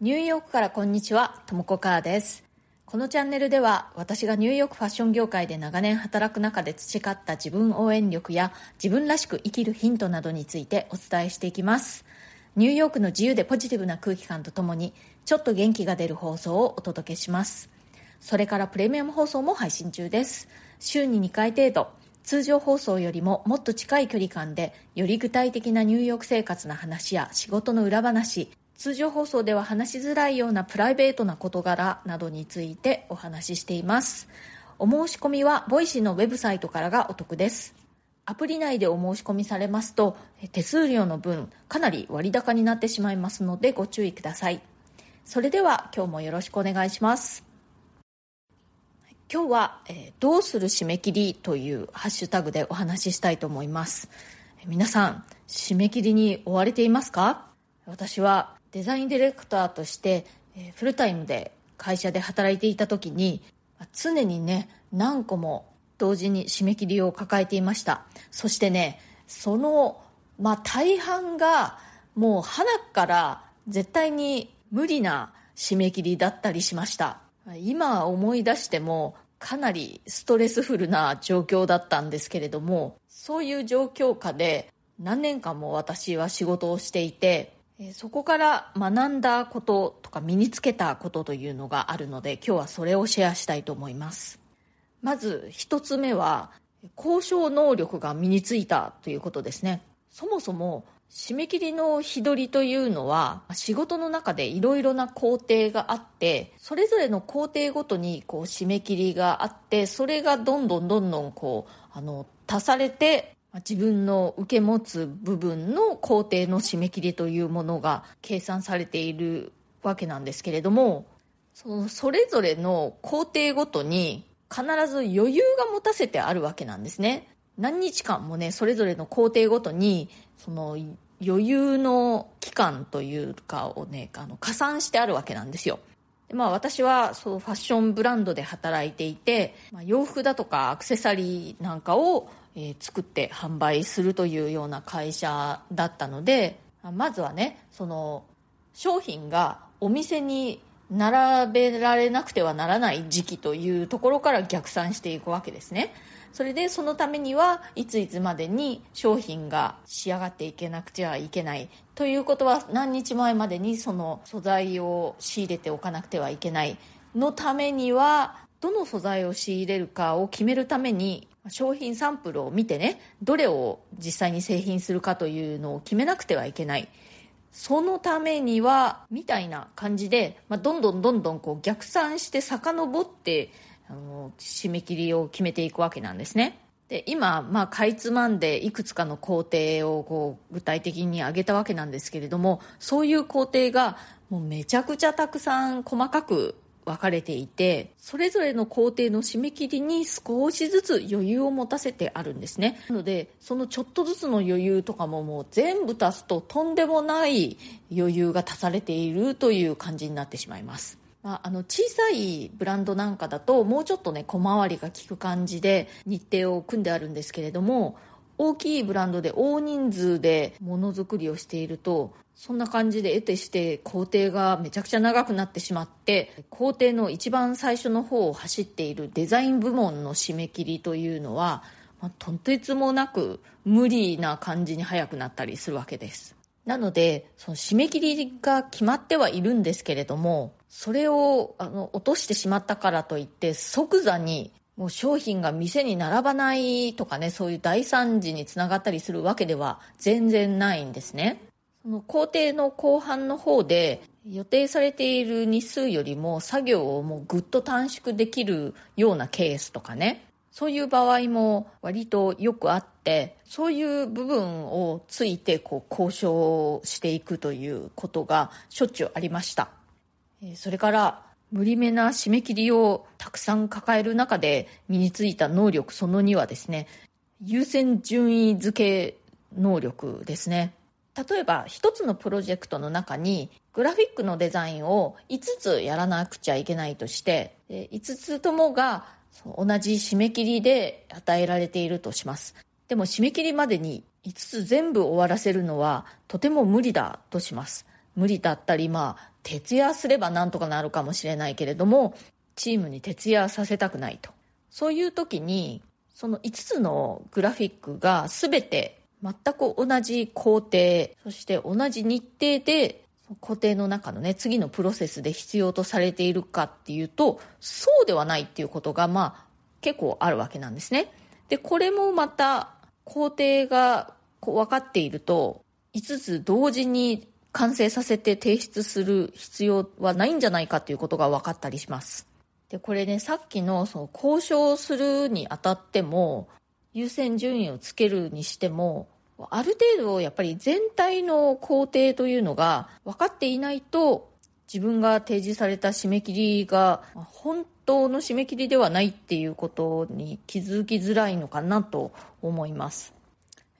ニューヨークからこんにちは、ともこかーです。このチャンネルでは私がニューヨークファッション業界で長年働く中で培った自分応援力や自分らしく生きるヒントなどについてお伝えしていきます。ニューヨークの自由でポジティブな空気感とともにちょっと元気が出る放送をお届けします。それからプレミアム放送も配信中です。週に2回程度、通常放送よりももっと近い距離感でより具体的なニューヨーク生活の話や仕事の裏話通常放送では話しづらいようなプライベートな事柄などについてお話ししています。お申し込みはボイシーのウェブサイトからがお得です。アプリ内でお申し込みされますと手数料の分かなり割高になってしまいますのでご注意ください。それでは今日もよろしくお願いします。今日は、えー、どうする締め切りというハッシュタグでお話ししたいと思います。皆さん締め切りに追われていますか？私はデザインディレクターとして、えフルタイムで会社で働いていた時に常にね何個も同時に締め切りを抱えていました。そしてねその、まあ、大半がもう花から絶対に無理な締め切りだったりしました。今思い出してもかなりストレスフルな状況だったんですけれどもそういう状況下で何年間も私は仕事をしていてそこから学んだこととか身につけたことというのがあるので今日はそれをシェアしたいと思います。まず一つ目は交渉能力が身についたということですね。そもそも締め切りの日取りというのは仕事の中でいろいろな工程があってそれぞれの工程ごとにこう締め切りがあってそれがどんどんどんどんこうあの足されて自分の受け持つ部分の工程の締め切りというものが計算されているわけなんですけれどもそのそれぞれの工程ごとに必ず余裕が持たせてあるわけなんですね。何日間もねそれぞれの工程ごとにその余裕の期間というかをねあの加算してあるわけなんですよ。でまあ、私はそうファッションブランドで働いていて、まあ、洋服だとかアクセサリーなんかをえー、作って販売するというような会社だったのでまずはねその商品がお店に並べられなくてはならない時期というところから逆算していくわけですね。それでそのためにはいついつまでに商品が仕上がっていけなくてはいけないということは何日前までにその素材を仕入れておかなくてはいけないのためにはどの素材を仕入れるかを決めるために商品サンプルを見てねどれを実際に製品するかというのを決めなくてはいけない。そのためにはみたいな感じで、まあ、どんどんどんどんこう逆算して遡ってあの締め切りを決めていくわけなんですね。で今、まあ、かいつまんでいくつかの工程をこう具体的に挙げたわけなんですけれどもそういう工程がもうめちゃくちゃたくさん細かく分かれていてそれぞれの工程の締め切りに少しずつ余裕を持たせてあるんですね。なのでそのちょっとずつの余裕とかももう全部足すととんでもない余裕が足されているという感じになってしまいます。まあ、あの小さいブランドなんかだともうちょっとね小回りが利く感じで日程を組んであるんですけれども大きいブランドで大人数でものづくりをしているとそんな感じで得てして工程がめちゃくちゃ長くなってしまって工程の一番最初の方を走っているデザイン部門の締め切りというのは、まあ、とてつもなく無理な感じに早くなったりするわけです。なのでその締め切りが決まってはいるんですけれどもそれをあの落としてしまったからといって即座にもう商品が店に並ばないとかねそういう大惨事につながったりするわけでは全然ないんですね。その工程の後半の方で予定されている日数よりも作業をもうぐっと短縮できるようなケースとかねそういう場合も割とよくあってそういう部分をついてこう交渉していくということがしょっちゅうありました。それから無理めな締め切りをたくさん抱える中で身についた能力その2はですね優先順位付け能力ですね。例えば1つのプロジェクトの中にグラフィックのデザインを5つやらなくちゃいけないとして5つともが同じ締め切りで与えられているとします。でも締め切りまでに5つ全部終わらせるのはとても無理だとします。無理だったりまあ徹夜すればなんとかなるかもしれないけれどもチームに徹夜させたくないと。そういう時にその5つのグラフィックが全て全く同じ工程そして同じ日程で工程の中のね次のプロセスで必要とされているかっていうとそうではないっていうことがまあ結構あるわけなんですね。でこれもまた工程がこう分かっていると5つ同時に完成させて提出する必要はないんじゃないかということが分かったりします。で、これね、さっきのその交渉するにあたっても、優先順位をつけるにしても、ある程度やっぱり全体の工程というのが分かっていないと、自分が提示された締め切りが本当の締め切りではないっていうことに気づきづらいのかなと思います。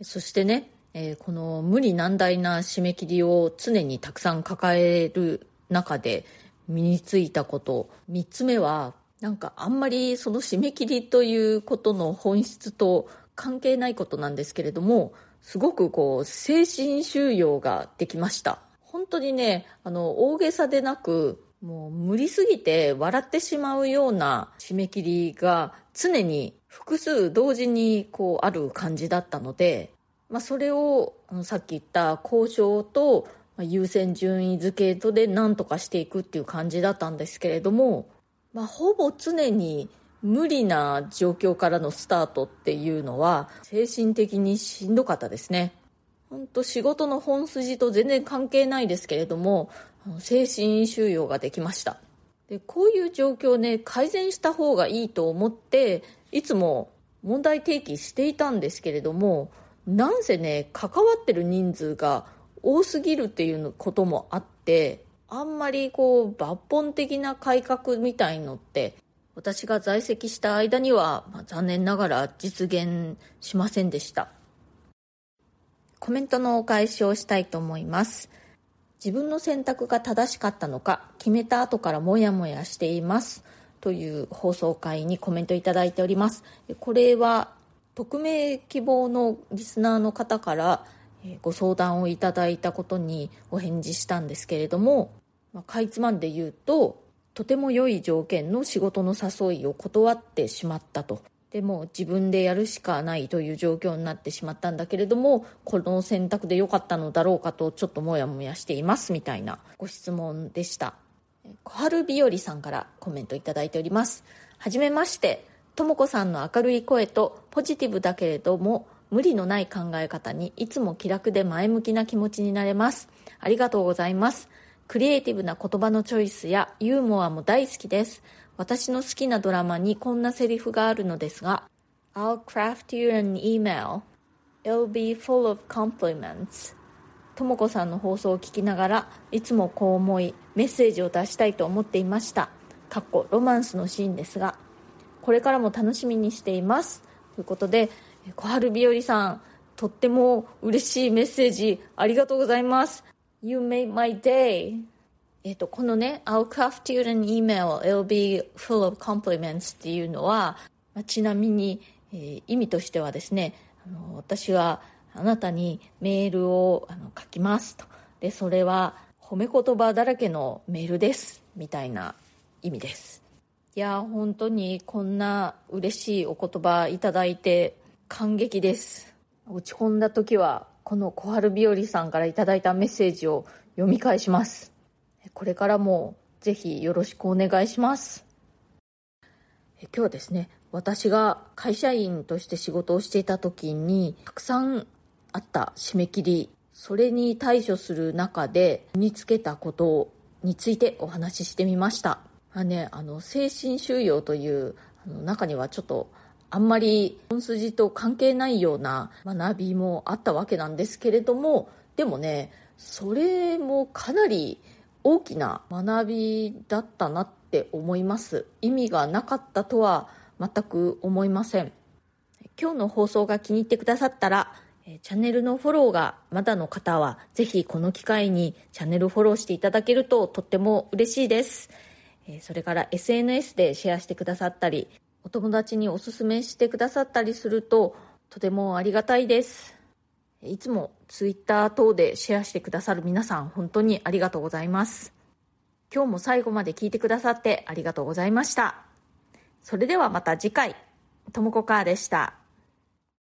そしてね、えー、この無理難題な締め切りを常にたくさん抱える中で身についたこと。3つ目はなんかあんまりその締め切りということの本質と関係ないことなんですけれどもすごくこう精神収容ができました。本当にねあの大げさでなくもう無理すぎて笑ってしまうような締め切りが常に複数同時にこうある感じだったのでまあ、それをさっき言った交渉と優先順位付けとで何とかしていくっていう感じだったんですけれども、まあ、ほぼ常に無理な状況からのスタートっていうのは精神的にしんどかったですね。本当仕事の本筋と全然関係ないですけれども精神収容ができましたでこういう状況ね改善した方がいいと思っていつも問題提起していたんですけれどもなんせね関わってる人数が多すぎるっていうこともあってあんまりこう抜本的な改革みたいのって私が在籍した間には、まあ、残念ながら実現しませんでした。コメントのお返しをしたいと思います。自分の選択が正しかったのか決めた後からモヤモヤしていますという放送回にコメントいただいております。これは匿名希望のリスナーの方からご相談をいただいたことにお返事したんですけれども、まあ、かいつまんで言うととても良い条件の仕事の誘いを断ってしまったと。でも自分でやるしかないという状況になってしまったんだけれどもこの選択で良かったのだろうかとちょっともやもやしていますみたいなご質問でした。小春日和さんからコメントいただいております。はじめまして。とも子さんの明るい声とポジティブだけれども無理のない考え方にいつも気楽で前向きな気持ちになれます。ありがとうございます。クリエイティブな言葉のチョイスやユーモアも大好きです。私の好きなドラマにこんなセリフがあるのですが I'll craft you an email. It'll be full of compliments. とも子さんの放送を聞きながらいつもこう思いメッセージを出したいと思っていました。かっこロマンスのシーンですがこれからも楽しみにしていますということで小春日和さんとっても嬉しいメッセージありがとうございます You made my day えっと、このね、I'll craft you an email, it'll be full of compliments っていうのは、まあ、ちなみに、えー、意味としてはですね、あの私はあなたにメールをあの書きますと。で、それは褒め言葉だらけのメールです。みたいな意味です。いや本当にこんな嬉しいお言葉いただいて感激です。落ち込んだ時はこの小春日和さんからいただいたメッセージを読み返します。これからもぜひよろしくお願いします。今日はですね私が会社員として仕事をしていた時にたくさんあった締め切りそれに対処する中で身につけたことについてお話ししてみました。あね、あの精神収容というあの中にはちょっとあんまり本筋と関係ないような学びもあったわけなんですけれどもでもねそれもかなり大きな学びだったなって思います。意味がなかったとは全く思いません。今日の放送が気に入ってくださったらチャンネルのフォローがまだの方はぜひこの機会にチャンネルフォローしていただけるととっても嬉しいです。それから SNS でシェアしてくださったりお友達におすすめしてくださったりするととてもありがたいですいつも Twitter 等でシェアしてくださる皆さん本当にありがとうございます今日も最後まで聞いてくださってありがとうございました。それではまた次回、ともこかーでした。